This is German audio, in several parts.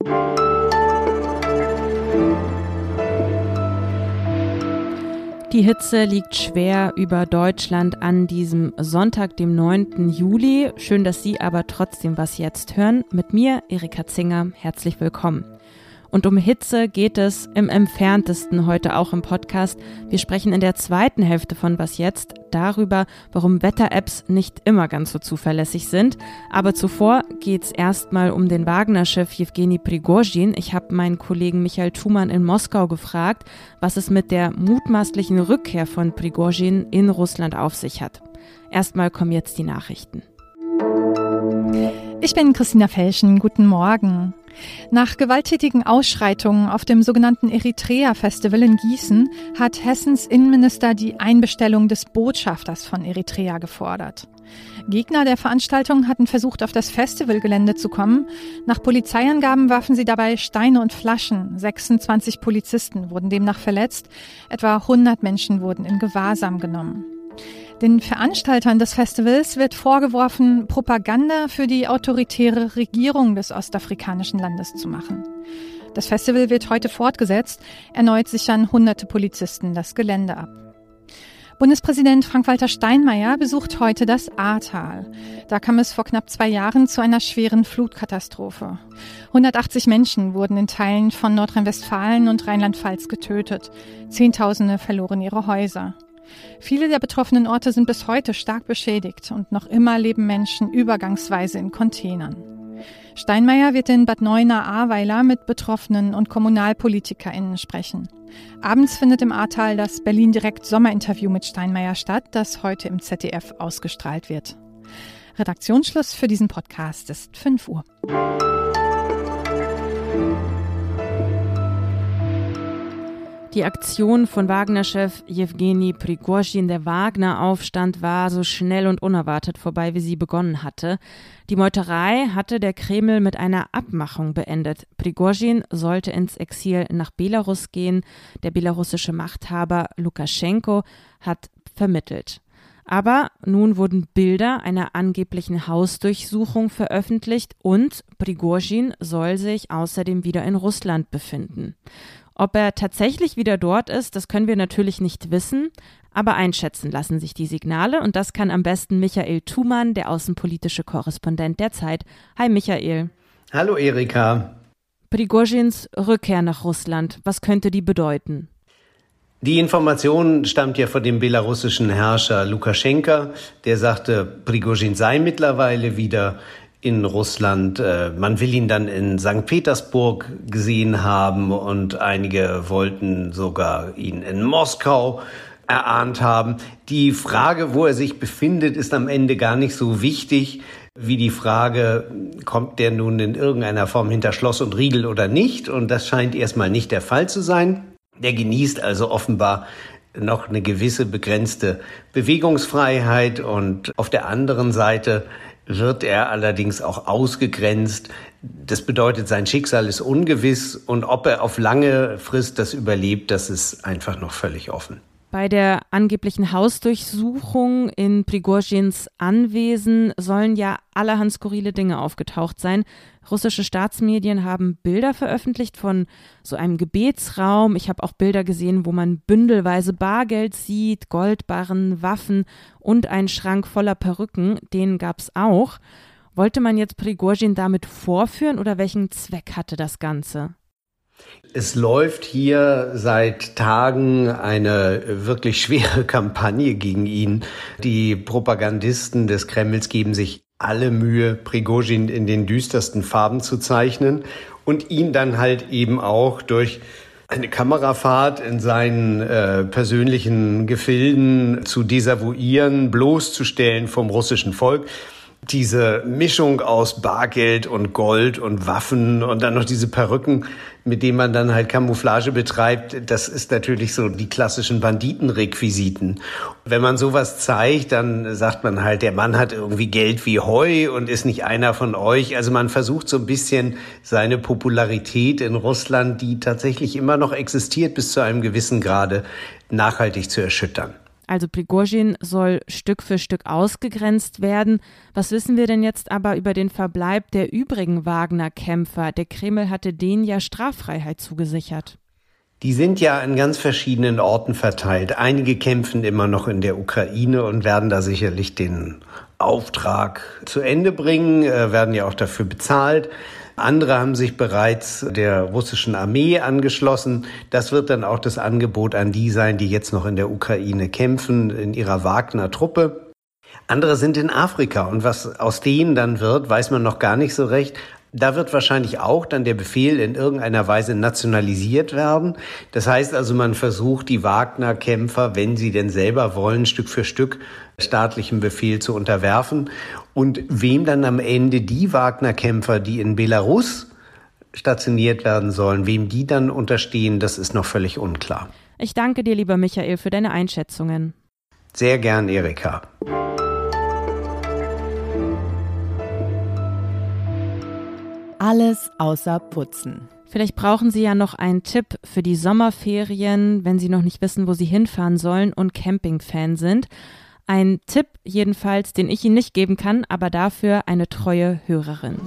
Die Hitze liegt schwer über Deutschland an diesem Sonntag, dem 9. Juli. Schön, dass Sie aber trotzdem was jetzt hören. Mit mir, Erika Zinger. Herzlich willkommen. Und um Hitze geht es im entferntesten heute auch im Podcast. Wir sprechen in der zweiten Hälfte von Was jetzt darüber, warum Wetter-Apps nicht immer ganz so zuverlässig sind. Aber zuvor geht es erstmal um den Wagner-Chef Jewgeni Prigozhin. Ich habe meinen Kollegen Michael Thumann in Moskau gefragt, was es mit der mutmaßlichen Rückkehr von Prigozhin in Russland auf sich hat. Erstmal kommen jetzt die Nachrichten. Ich bin Christina Felschen. Guten Morgen. Nach gewalttätigen Ausschreitungen auf dem sogenannten Eritrea-Festival in Gießen hat Hessens Innenminister die Einbestellung des Botschafters von Eritrea gefordert. Gegner der Veranstaltung hatten versucht, auf das Festivalgelände zu kommen. Nach Polizeiangaben warfen sie dabei Steine und Flaschen. 26 Polizisten wurden demnach verletzt. Etwa 100 Menschen wurden in Gewahrsam genommen. Den Veranstaltern des Festivals wird vorgeworfen, Propaganda für die autoritäre Regierung des ostafrikanischen Landes zu machen. Das Festival wird heute fortgesetzt. Erneut sichern hunderte Polizisten das Gelände ab. Bundespräsident Frank-Walter Steinmeier besucht heute das Ahrtal. Da kam es vor knapp zwei Jahren zu einer schweren Flutkatastrophe. 180 Menschen wurden in Teilen von Nordrhein-Westfalen und Rheinland-Pfalz getötet. Zehntausende verloren ihre Häuser. Viele der betroffenen Orte sind bis heute stark beschädigt und noch immer leben Menschen übergangsweise in Containern. Steinmeier wird in Bad Neuenahr-Ahrweiler mit Betroffenen und KommunalpolitikerInnen sprechen. Abends findet im Ahrtal das Berlin Direkt Sommerinterview mit Steinmeier statt, das heute im ZDF ausgestrahlt wird. Redaktionsschluss für diesen Podcast ist 5 Uhr. Die Aktion von Wagner-Chef Jewgeni Prigozhin, der Wagner-Aufstand, war so schnell und unerwartet vorbei, wie sie begonnen hatte. Die Meuterei hatte der Kreml mit einer Abmachung beendet. Prigozhin sollte ins Exil nach Belarus gehen. Der belarussische Machthaber Lukaschenko hat vermittelt. Aber nun wurden Bilder einer angeblichen Hausdurchsuchung veröffentlicht und Prigozhin soll sich außerdem wieder in Russland befinden. Ob er tatsächlich wieder dort ist, das können wir natürlich nicht wissen, aber einschätzen lassen sich die Signale und das kann am besten Michael Thumann, der außenpolitische Korrespondent der Zeit. Hi Michael. Hallo Erika. Prigozhins Rückkehr nach Russland, was könnte die bedeuten? Die Information stammt ja von dem belarussischen Herrscher Lukaschenka, der sagte, Prigozhin sei mittlerweile wieder in Russland. Äh, man will ihn dann in St. Petersburg gesehen haben und einige wollten sogar ihn in Moskau erahnt haben. Die Frage, wo er sich befindet, ist am Ende gar nicht so wichtig wie die Frage, kommt der nun in irgendeiner Form hinter Schloss und Riegel oder nicht? Und das scheint erstmal nicht der Fall zu sein. Der genießt also offenbar noch eine gewisse begrenzte Bewegungsfreiheit und auf der anderen Seite wird er allerdings auch ausgegrenzt. Das bedeutet, sein Schicksal ist ungewiss und ob er auf lange Frist das überlebt, das ist einfach noch völlig offen. Bei der angeblichen Hausdurchsuchung in Prigozhins Anwesen sollen ja allerhand skurrile Dinge aufgetaucht sein. Russische Staatsmedien haben Bilder veröffentlicht von so einem Gebetsraum. Ich habe auch Bilder gesehen, wo man bündelweise Bargeld sieht, Goldbarren, Waffen und einen Schrank voller Perücken. Den gab es auch. Wollte man jetzt Prigozhin damit vorführen oder welchen Zweck hatte das Ganze? Es läuft hier seit Tagen eine wirklich schwere Kampagne gegen ihn. Die Propagandisten des Kremls geben sich alle Mühe, Prigozhin in den düstersten Farben zu zeichnen und ihn dann halt eben auch durch eine Kamerafahrt in seinen äh, persönlichen Gefilden zu desavouieren, bloßzustellen vom russischen Volk diese Mischung aus Bargeld und Gold und Waffen und dann noch diese Perücken, mit denen man dann halt Camouflage betreibt, das ist natürlich so die klassischen Banditenrequisiten. Wenn man sowas zeigt, dann sagt man halt, der Mann hat irgendwie Geld wie Heu und ist nicht einer von euch. Also man versucht so ein bisschen seine Popularität in Russland, die tatsächlich immer noch existiert, bis zu einem gewissen Grade nachhaltig zu erschüttern. Also Prigozhin soll Stück für Stück ausgegrenzt werden. Was wissen wir denn jetzt aber über den Verbleib der übrigen Wagner-Kämpfer? Der Kreml hatte denen ja Straffreiheit zugesichert. Die sind ja an ganz verschiedenen Orten verteilt. Einige kämpfen immer noch in der Ukraine und werden da sicherlich den Auftrag zu Ende bringen, äh, werden ja auch dafür bezahlt. Andere haben sich bereits der russischen Armee angeschlossen. Das wird dann auch das Angebot an die sein, die jetzt noch in der Ukraine kämpfen, in ihrer Wagner-Truppe. Andere sind in Afrika und was aus denen dann wird, weiß man noch gar nicht so recht. Da wird wahrscheinlich auch dann der Befehl in irgendeiner Weise nationalisiert werden. Das heißt also, man versucht die Wagner-Kämpfer, wenn sie denn selber wollen, Stück für Stück staatlichem Befehl zu unterwerfen. Und wem dann am Ende die Wagner-Kämpfer, die in Belarus stationiert werden sollen, wem die dann unterstehen, das ist noch völlig unklar. Ich danke dir, lieber Michael, für deine Einschätzungen. Sehr gern, Erika. Alles außer Putzen. Vielleicht brauchen Sie ja noch einen Tipp für die Sommerferien, wenn Sie noch nicht wissen, wo Sie hinfahren sollen und Campingfan sind. Ein Tipp jedenfalls, den ich Ihnen nicht geben kann, aber dafür eine treue Hörerin.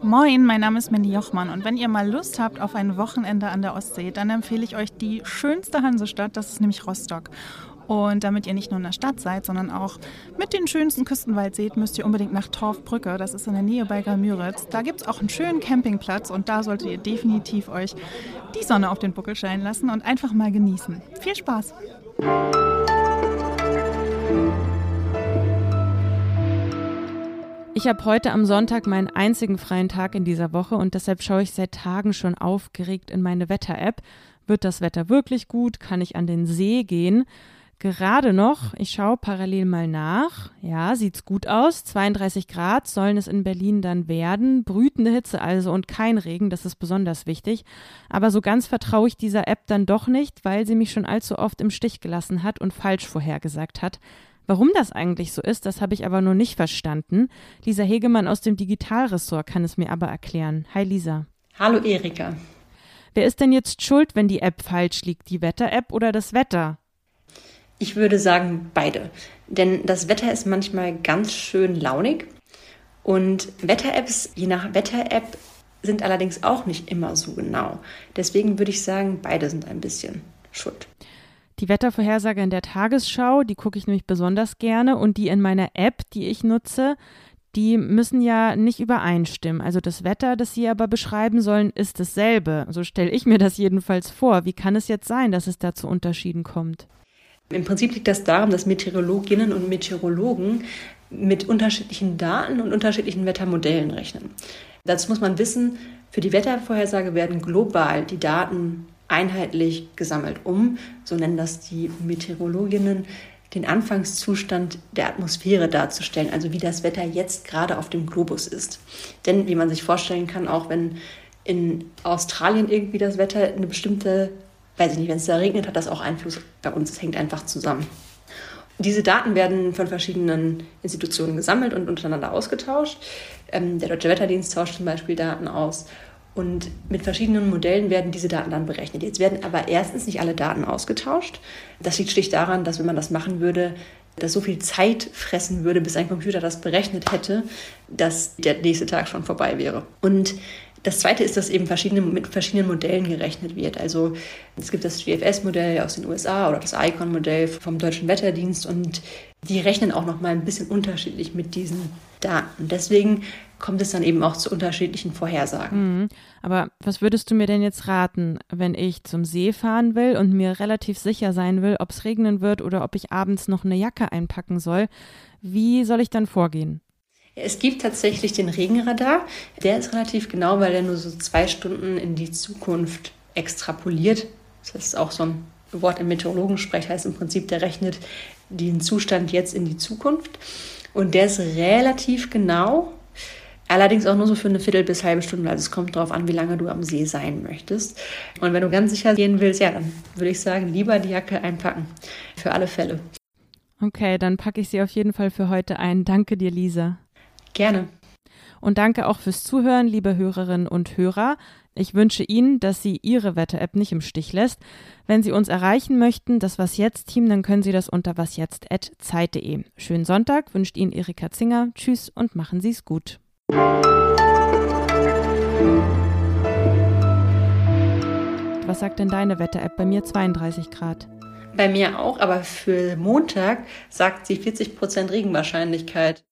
Moin, mein Name ist Mandy Jochmann und wenn ihr mal Lust habt auf ein Wochenende an der Ostsee, dann empfehle ich euch die schönste Hansestadt, das ist nämlich Rostock. Und damit ihr nicht nur in der Stadt seid, sondern auch mit den schönsten Küstenwald seht, müsst ihr unbedingt nach Torfbrücke. Das ist in der Nähe bei Galmüritz. Da gibt es auch einen schönen Campingplatz und da solltet ihr definitiv euch die Sonne auf den Buckel scheinen lassen und einfach mal genießen. Viel Spaß! Ich habe heute am Sonntag meinen einzigen freien Tag in dieser Woche und deshalb schaue ich seit Tagen schon aufgeregt in meine Wetter-App. Wird das Wetter wirklich gut? Kann ich an den See gehen? Gerade noch, ich schaue parallel mal nach. Ja, sieht's gut aus. 32 Grad sollen es in Berlin dann werden. Brütende Hitze also und kein Regen, das ist besonders wichtig. Aber so ganz vertraue ich dieser App dann doch nicht, weil sie mich schon allzu oft im Stich gelassen hat und falsch vorhergesagt hat. Warum das eigentlich so ist, das habe ich aber nur nicht verstanden. Lisa Hegemann aus dem Digitalressort kann es mir aber erklären. Hi Lisa. Hallo Erika. Wer ist denn jetzt schuld, wenn die App falsch liegt? Die Wetter-App oder das Wetter? Ich würde sagen beide. Denn das Wetter ist manchmal ganz schön launig. Und Wetter-Apps, je nach Wetter-App, sind allerdings auch nicht immer so genau. Deswegen würde ich sagen, beide sind ein bisschen schuld. Die Wettervorhersage in der Tagesschau, die gucke ich nämlich besonders gerne und die in meiner App, die ich nutze, die müssen ja nicht übereinstimmen. Also das Wetter, das Sie aber beschreiben sollen, ist dasselbe. So stelle ich mir das jedenfalls vor. Wie kann es jetzt sein, dass es da zu Unterschieden kommt? Im Prinzip liegt das daran, dass Meteorologinnen und Meteorologen mit unterschiedlichen Daten und unterschiedlichen Wettermodellen rechnen. Dazu muss man wissen, für die Wettervorhersage werden global die Daten einheitlich gesammelt, um, so nennen das die Meteorologinnen, den Anfangszustand der Atmosphäre darzustellen, also wie das Wetter jetzt gerade auf dem Globus ist. Denn wie man sich vorstellen kann, auch wenn in Australien irgendwie das Wetter eine bestimmte weiß ich nicht, wenn es da regnet, hat das auch Einfluss bei uns. Es hängt einfach zusammen. Diese Daten werden von verschiedenen Institutionen gesammelt und untereinander ausgetauscht. Ähm, der Deutsche Wetterdienst tauscht zum Beispiel Daten aus. Und mit verschiedenen Modellen werden diese Daten dann berechnet. Jetzt werden aber erstens nicht alle Daten ausgetauscht. Das liegt schlicht daran, dass wenn man das machen würde, das so viel Zeit fressen würde, bis ein Computer das berechnet hätte, dass der nächste Tag schon vorbei wäre. Und das zweite ist, dass eben verschiedene, mit verschiedenen Modellen gerechnet wird. Also es gibt das GFS-Modell aus den USA oder das ICON-Modell vom Deutschen Wetterdienst und die rechnen auch noch mal ein bisschen unterschiedlich mit diesen Daten. Deswegen kommt es dann eben auch zu unterschiedlichen Vorhersagen. Mhm. Aber was würdest du mir denn jetzt raten, wenn ich zum See fahren will und mir relativ sicher sein will, ob es regnen wird oder ob ich abends noch eine Jacke einpacken soll? Wie soll ich dann vorgehen? Es gibt tatsächlich den Regenradar. Der ist relativ genau, weil er nur so zwei Stunden in die Zukunft extrapoliert. Das ist auch so ein Wort im Meteorologensprech, heißt im Prinzip, der rechnet den Zustand jetzt in die Zukunft. Und der ist relativ genau, allerdings auch nur so für eine Viertel bis halbe Stunde. Also es kommt darauf an, wie lange du am See sein möchtest. Und wenn du ganz sicher gehen willst, ja, dann würde ich sagen, lieber die Jacke einpacken. Für alle Fälle. Okay, dann packe ich sie auf jeden Fall für heute ein. Danke dir, Lisa. Gerne. Und danke auch fürs Zuhören, liebe Hörerinnen und Hörer. Ich wünsche Ihnen, dass Sie Ihre Wetter-App nicht im Stich lässt. Wenn Sie uns erreichen möchten, das Was Jetzt-Team, dann können Sie das unter wasjetzt.zeit.de. Schönen Sonntag wünscht Ihnen Erika Zinger. Tschüss und machen Sie es gut. Was sagt denn deine Wetter-App? Bei mir 32 Grad. Bei mir auch, aber für Montag sagt sie 40% Regenwahrscheinlichkeit.